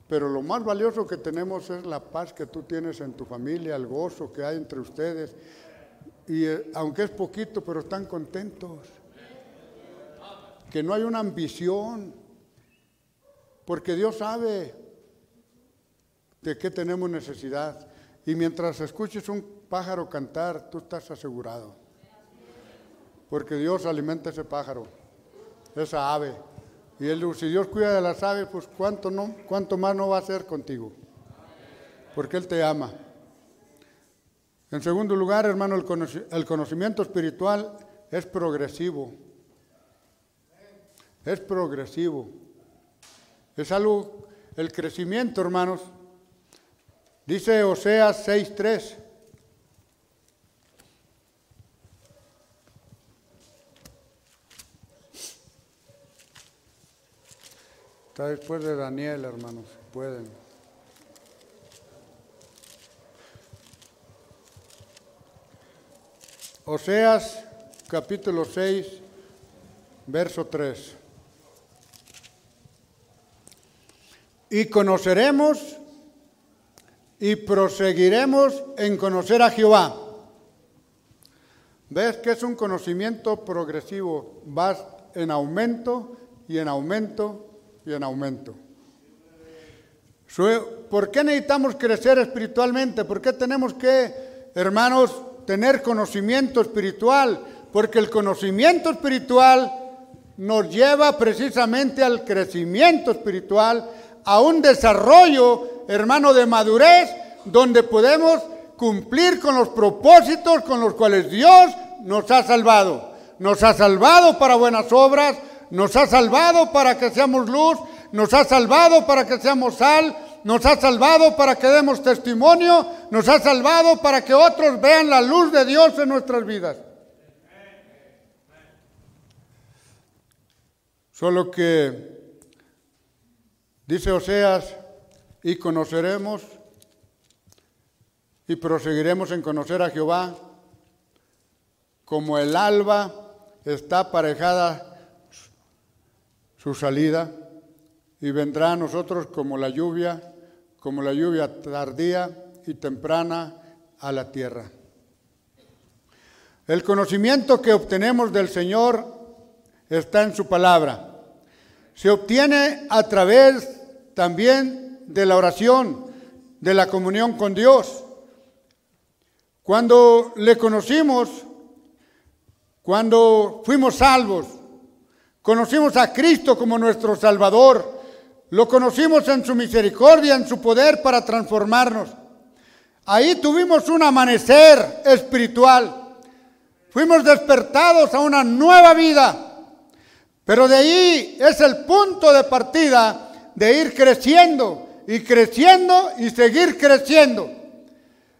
Pero lo más valioso que tenemos es la paz que tú tienes en tu familia, el gozo que hay entre ustedes. Y eh, aunque es poquito, pero están contentos. Que no hay una ambición. Porque Dios sabe de qué tenemos necesidad. Y mientras escuches un pájaro cantar, tú estás asegurado. Porque Dios alimenta ese pájaro, esa ave. Y él, si Dios cuida de las aves, pues cuánto, no, cuánto más no va a hacer contigo. Porque Él te ama. En segundo lugar, hermano, el conocimiento espiritual es progresivo. Es progresivo. Es algo, el crecimiento, hermanos. Dice Oseas 6.3. Está después de Daniel, hermanos, pueden. Oseas capítulo 6, verso 3. Y conoceremos y proseguiremos en conocer a Jehová. ¿Ves que es un conocimiento progresivo? Vas en aumento y en aumento y en aumento. ¿Por qué necesitamos crecer espiritualmente? ¿Por qué tenemos que, hermanos, tener conocimiento espiritual? Porque el conocimiento espiritual nos lleva precisamente al crecimiento espiritual, a un desarrollo, hermano, de madurez, donde podemos cumplir con los propósitos con los cuales Dios nos ha salvado. Nos ha salvado para buenas obras, nos ha salvado para que seamos luz, nos ha salvado para que seamos sal, nos ha salvado para que demos testimonio, nos ha salvado para que otros vean la luz de Dios en nuestras vidas. Solo que dice Oseas, y conoceremos y proseguiremos en conocer a Jehová como el alba está aparejada su salida y vendrá a nosotros como la lluvia, como la lluvia tardía y temprana a la tierra. El conocimiento que obtenemos del Señor está en su palabra. Se obtiene a través también de la oración, de la comunión con Dios. Cuando le conocimos, cuando fuimos salvos, conocimos a Cristo como nuestro Salvador, lo conocimos en su misericordia, en su poder para transformarnos. Ahí tuvimos un amanecer espiritual. Fuimos despertados a una nueva vida. Pero de ahí es el punto de partida de ir creciendo y creciendo y seguir creciendo.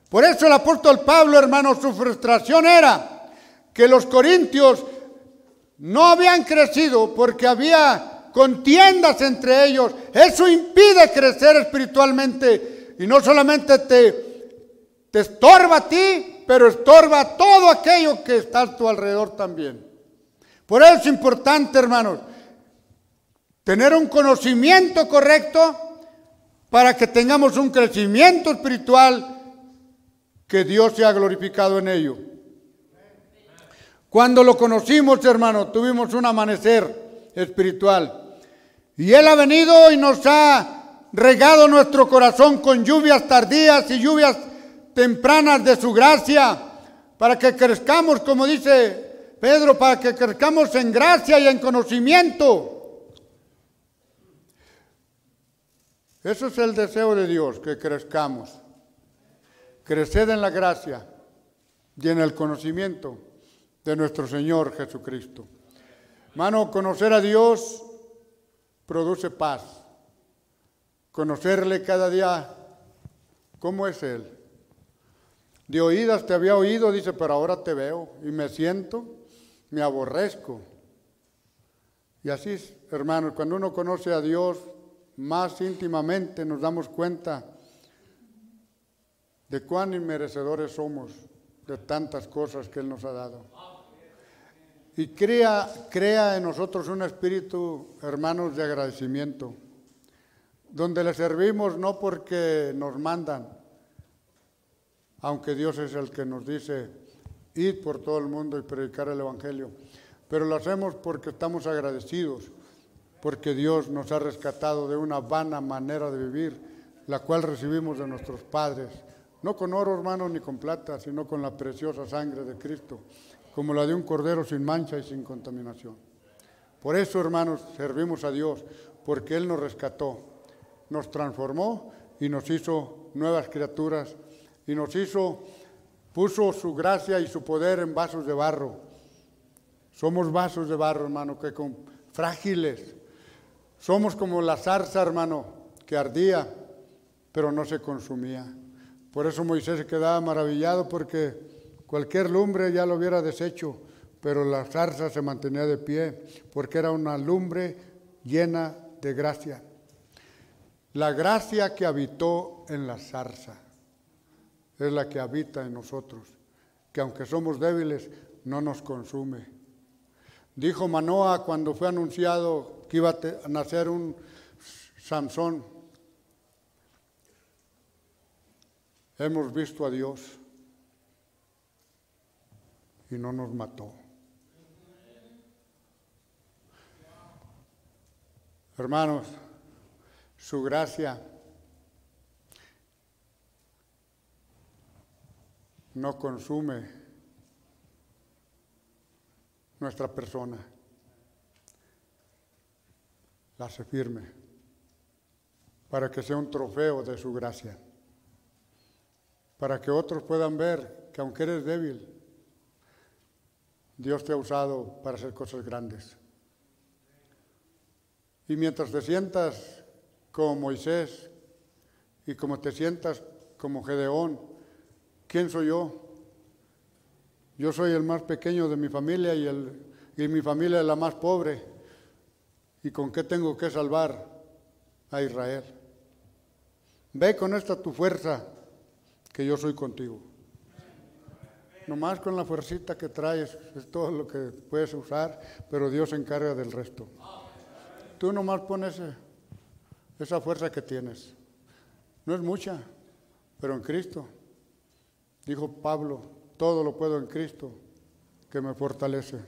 Por eso el apóstol Pablo, hermano, su frustración era que los corintios no habían crecido porque había contiendas entre ellos. Eso impide crecer espiritualmente y no solamente te, estorba a ti, pero estorba a todo aquello que está a tu alrededor también. Por eso es importante, hermanos, tener un conocimiento correcto para que tengamos un crecimiento espiritual que Dios sea glorificado en ello. Cuando lo conocimos, hermano, tuvimos un amanecer espiritual. Y Él ha venido y nos ha regado nuestro corazón con lluvias tardías y lluvias tempranas de su gracia, para que crezcamos, como dice Pedro, para que crezcamos en gracia y en conocimiento. Eso es el deseo de Dios, que crezcamos. Creced en la gracia y en el conocimiento de nuestro Señor Jesucristo. Hermano, conocer a Dios produce paz. Conocerle cada día cómo es Él. De oídas te había oído, dice, pero ahora te veo y me siento, me aborrezco. Y así, hermanos, cuando uno conoce a Dios más íntimamente nos damos cuenta de cuán inmerecedores somos de tantas cosas que Él nos ha dado. Y crea, crea en nosotros un espíritu, hermanos, de agradecimiento, donde le servimos no porque nos mandan, aunque Dios es el que nos dice, ir por todo el mundo y predicar el Evangelio, pero lo hacemos porque estamos agradecidos, porque Dios nos ha rescatado de una vana manera de vivir, la cual recibimos de nuestros padres, no con oro, hermanos, ni con plata, sino con la preciosa sangre de Cristo como la de un cordero sin mancha y sin contaminación. Por eso, hermanos, servimos a Dios, porque Él nos rescató, nos transformó y nos hizo nuevas criaturas y nos hizo, puso su gracia y su poder en vasos de barro. Somos vasos de barro, hermano, que con frágiles. Somos como la zarza, hermano, que ardía, pero no se consumía. Por eso Moisés se quedaba maravillado porque Cualquier lumbre ya lo hubiera deshecho, pero la zarza se mantenía de pie porque era una lumbre llena de gracia. La gracia que habitó en la zarza es la que habita en nosotros, que aunque somos débiles, no nos consume. Dijo Manoa cuando fue anunciado que iba a nacer un Sansón, hemos visto a Dios y no nos mató. Hermanos, su gracia no consume nuestra persona, la hace firme para que sea un trofeo de su gracia, para que otros puedan ver que aunque eres débil, Dios te ha usado para hacer cosas grandes. Y mientras te sientas como Moisés, y como te sientas como Gedeón, ¿quién soy yo? Yo soy el más pequeño de mi familia y, y mi familia es la más pobre. ¿Y con qué tengo que salvar a Israel? Ve con esta tu fuerza, que yo soy contigo. Nomás con la fuercita que traes es todo lo que puedes usar, pero Dios se encarga del resto. Tú nomás pones esa fuerza que tienes. No es mucha, pero en Cristo. Dijo Pablo, todo lo puedo en Cristo que me fortalece.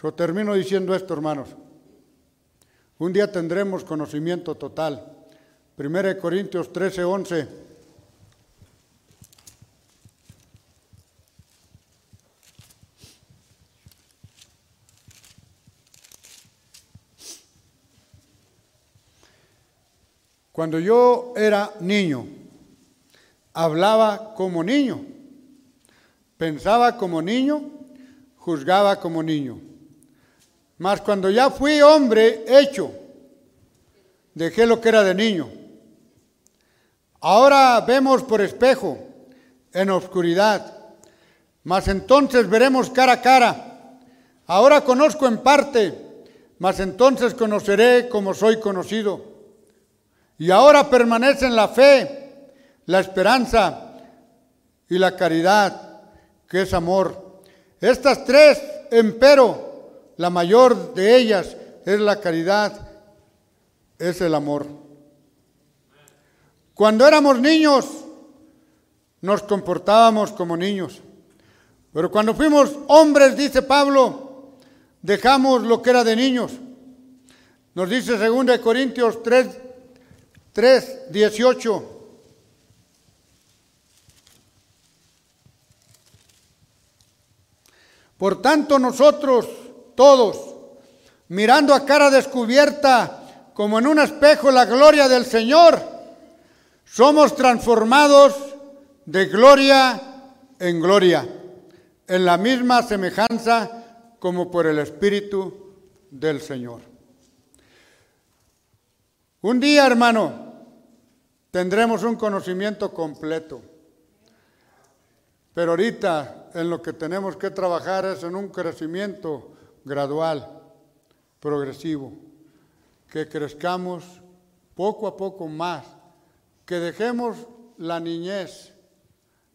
Yo termino diciendo esto, hermanos. Un día tendremos conocimiento total. 1 Corintios 13, 11. Cuando yo era niño, hablaba como niño, pensaba como niño, juzgaba como niño. Mas cuando ya fui hombre hecho, dejé lo que era de niño. Ahora vemos por espejo, en oscuridad, mas entonces veremos cara a cara. Ahora conozco en parte, mas entonces conoceré como soy conocido. Y ahora permanecen la fe, la esperanza y la caridad, que es amor. Estas tres, empero, la mayor de ellas es la caridad, es el amor. Cuando éramos niños, nos comportábamos como niños. Pero cuando fuimos hombres, dice Pablo, dejamos lo que era de niños. Nos dice 2 Corintios 3, 3, 18. Por tanto nosotros todos, mirando a cara descubierta como en un espejo la gloria del Señor, somos transformados de gloria en gloria, en la misma semejanza como por el Espíritu del Señor. Un día, hermano, tendremos un conocimiento completo. Pero ahorita en lo que tenemos que trabajar es en un crecimiento gradual, progresivo, que crezcamos poco a poco más, que dejemos la niñez,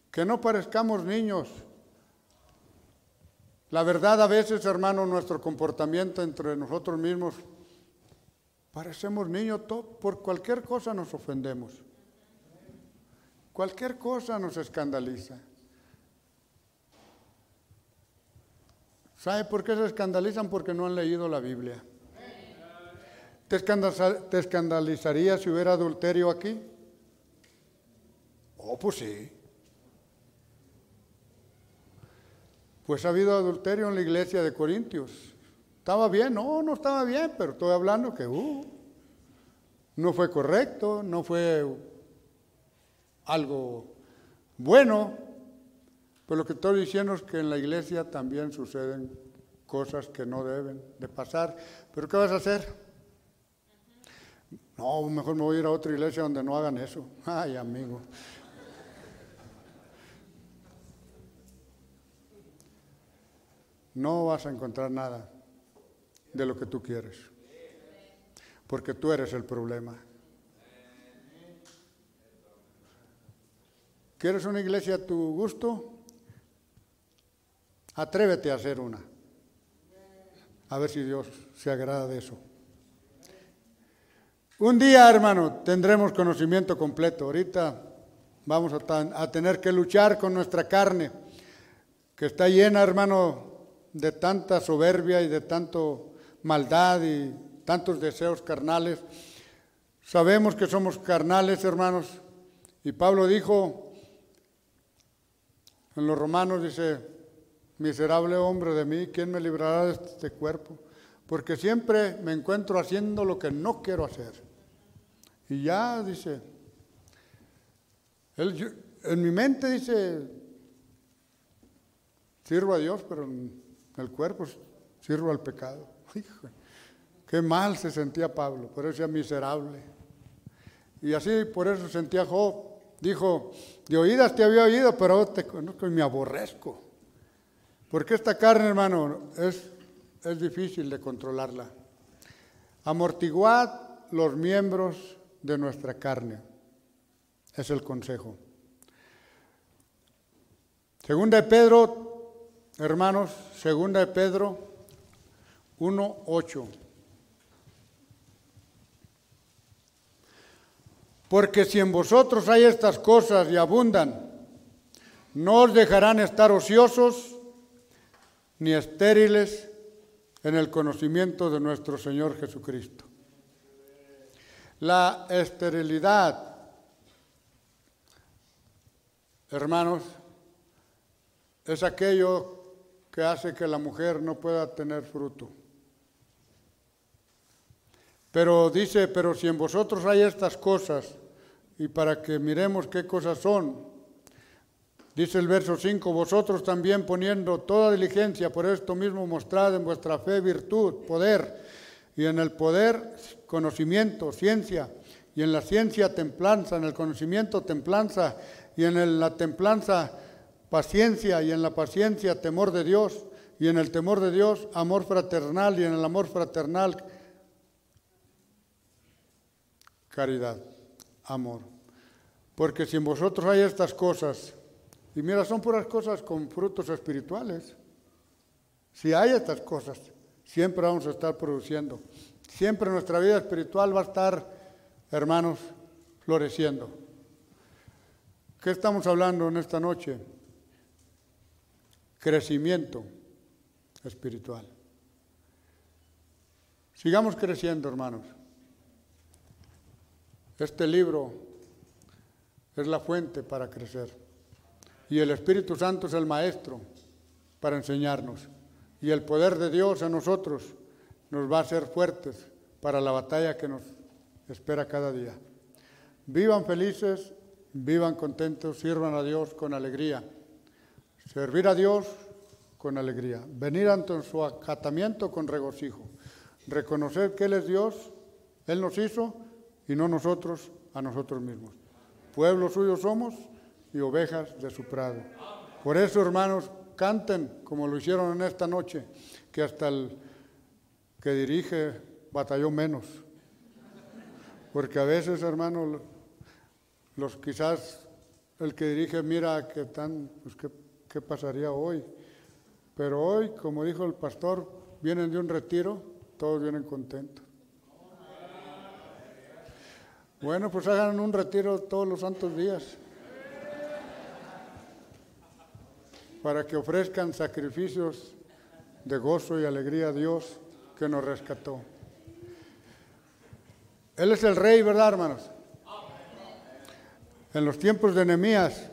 que no parezcamos niños. La verdad a veces, hermano, nuestro comportamiento entre nosotros mismos Parecemos niños, por cualquier cosa nos ofendemos. Cualquier cosa nos escandaliza. ¿Sabe por qué se escandalizan? Porque no han leído la Biblia. ¿Te, escandalizaría si hubiera adulterio aquí? Oh, pues sí. Pues ha habido adulterio en la iglesia de Corintios. ¿Estaba bien? No, no estaba bien, pero estoy hablando que uh, no fue correcto, no fue algo bueno. Pero lo que estoy diciendo es que en la iglesia también suceden cosas que no deben de pasar. ¿Pero qué vas a hacer? No, mejor me voy a ir a otra iglesia donde no hagan eso. Ay, amigo. No vas a encontrar nada de lo que tú quieres. Porque tú eres el problema. ¿Quieres una iglesia a tu gusto? Atrévete a hacer una. A ver si Dios se agrada de eso. Un día, hermano, tendremos conocimiento completo. Ahorita vamos a, tener que luchar con nuestra carne, que está llena, hermano, de tanta soberbia y de tanto maldad y tantos deseos carnales. Sabemos que somos carnales, hermanos. Y Pablo dijo en los romanos, dice, miserable hombre de mí, ¿quién me librará de este cuerpo? Porque siempre me encuentro haciendo lo que no quiero hacer. Y ya dice, en mi mente dice, sirvo a Dios, pero en el cuerpo sirvo al pecado. Hijo, qué mal se sentía Pablo, pero ese miserable. Y así por eso sentía Job. Dijo, de oídas te había oído, pero ahora te conozco y me aborrezco. Porque esta carne, hermano, es, es difícil de controlarla. Amortiguad los miembros de nuestra carne. Es el consejo. Segunda de Pedro, hermanos, segunda de Pedro 1.8. Porque si en vosotros hay estas cosas y abundan, no os dejarán estar ociosos ni estériles en el conocimiento de nuestro Señor Jesucristo. La esterilidad, hermanos, es aquello que hace que la mujer no pueda tener fruto. Pero dice, pero si en vosotros hay estas cosas, y para que miremos qué cosas son, dice el verso 5, vosotros también poniendo toda diligencia, por esto mismo mostrad en vuestra fe virtud, poder, y en el poder conocimiento, ciencia, y en la ciencia templanza, en el conocimiento templanza, y en la templanza paciencia, y en la paciencia temor de Dios, y en el temor de Dios amor fraternal, y en el amor fraternal caridad, amor. Porque si en vosotros hay estas cosas, y mira, son puras cosas con frutos espirituales, si hay estas cosas, siempre vamos a estar produciendo. Siempre nuestra vida espiritual va a estar, hermanos, floreciendo. ¿Qué estamos hablando en esta noche? Crecimiento espiritual. Sigamos creciendo, hermanos. Este libro es la fuente para crecer. Y el Espíritu Santo es el maestro para enseñarnos. Y el poder de Dios en nosotros nos va a hacer fuertes para la batalla que nos espera cada día. Vivan felices, vivan contentos, sirvan a Dios con alegría. Servir a Dios con alegría. Venir ante su acatamiento con regocijo. Reconocer que Él es Dios, Él nos hizo y no nosotros a nosotros mismos. Pueblo suyo somos y ovejas de su prado. Por eso, hermanos, canten como lo hicieron en esta noche, que hasta el que dirige batalló menos. Porque a veces, hermanos, los quizás el que dirige mira que tan, pues qué, qué pasaría hoy. Pero hoy, como dijo el pastor, vienen de un retiro, todos vienen contentos. Bueno, pues hagan un retiro todos los santos días para que ofrezcan sacrificios de gozo y alegría a Dios que nos rescató. Él es el rey, ¿verdad, hermanos? En los tiempos de Nehemías,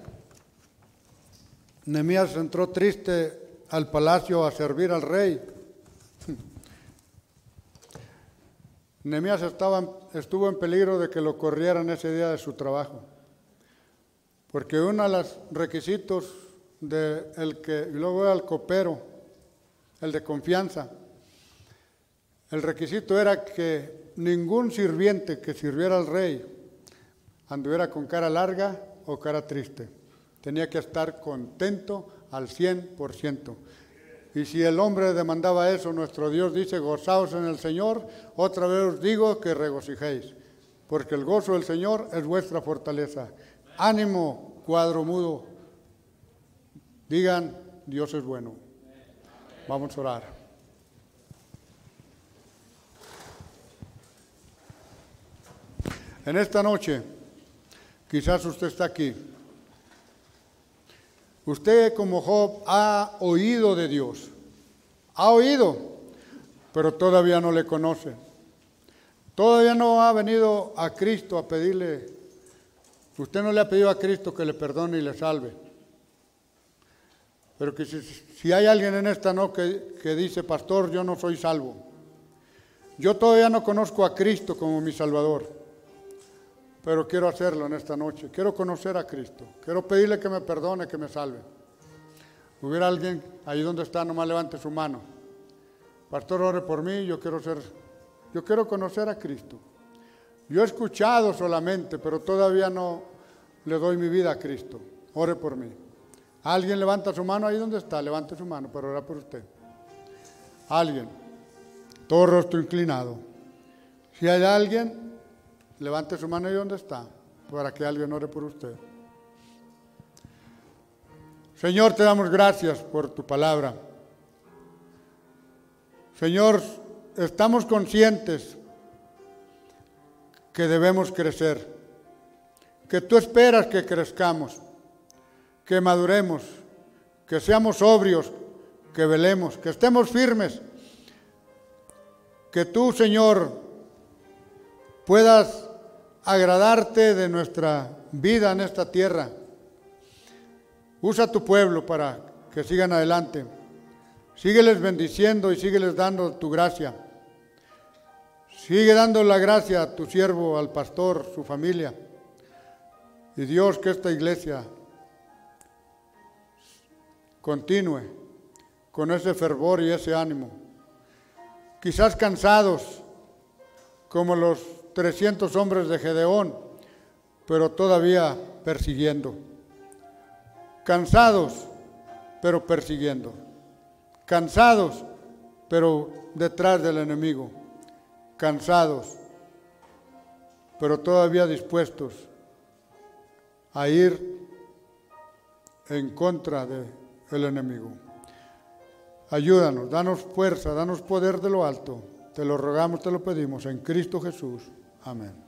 Nehemías entró triste al palacio a servir al rey Nehemías estuvo en peligro de que lo corrieran ese día de su trabajo, porque uno de los requisitos del que, y luego era el copero, el de confianza, el requisito era que ningún sirviente que sirviera al rey anduviera con cara larga o cara triste. Tenía que estar contento al 100%. Y si el hombre demandaba eso, nuestro Dios dice, gozaos en el Señor, otra vez os digo que regocijéis, porque el gozo del Señor es vuestra fortaleza. Ánimo, cuadro mudo. Digan, Dios es bueno. Vamos a orar. En esta noche, quizás usted está aquí Usted como Job ha oído de Dios, ha oído, pero todavía no le conoce. Todavía no ha venido a Cristo a pedirle, usted no le ha pedido a Cristo que le perdone y le salve. Pero que si, hay alguien en esta no que, que dice, pastor, yo no soy salvo. Yo todavía no conozco a Cristo como mi Salvador pero quiero hacerlo en esta noche. Quiero conocer a Cristo. Quiero pedirle que me perdone, que me salve. Hubiera alguien ahí donde está, nomás levante su mano. Pastor, ore por mí, yo quiero ser, yo quiero conocer a Cristo. Yo he escuchado solamente, pero todavía no le doy mi vida a Cristo. Ore por mí. ¿Alguien levanta su mano ahí donde está? Levante su mano para orar por usted. Alguien. Todo rostro inclinado. Si hay alguien, levante su mano ahí donde está, para que alguien ore por usted. Señor, te damos gracias por tu palabra. Señor, estamos conscientes que debemos crecer, que tú esperas que crezcamos, que maduremos, que seamos sobrios, que velemos, que estemos firmes, que tú, Señor, puedas agradarte de nuestra vida en esta tierra. Usa tu pueblo para que sigan adelante. Sígueles bendiciendo y sígueles dando tu gracia. Sigue dando la gracia a tu siervo, al pastor, su familia. Y Dios, que esta iglesia continúe con ese fervor y ese ánimo. Quizás cansados, como los 300 hombres de Gedeón, pero todavía persiguiendo. Cansados, pero persiguiendo. Cansados, pero detrás del enemigo cansados, pero todavía dispuestos a ir en contra del enemigo. Ayúdanos, danos fuerza, danos poder de lo alto. Te lo rogamos, te lo pedimos en Cristo Jesús. Amén.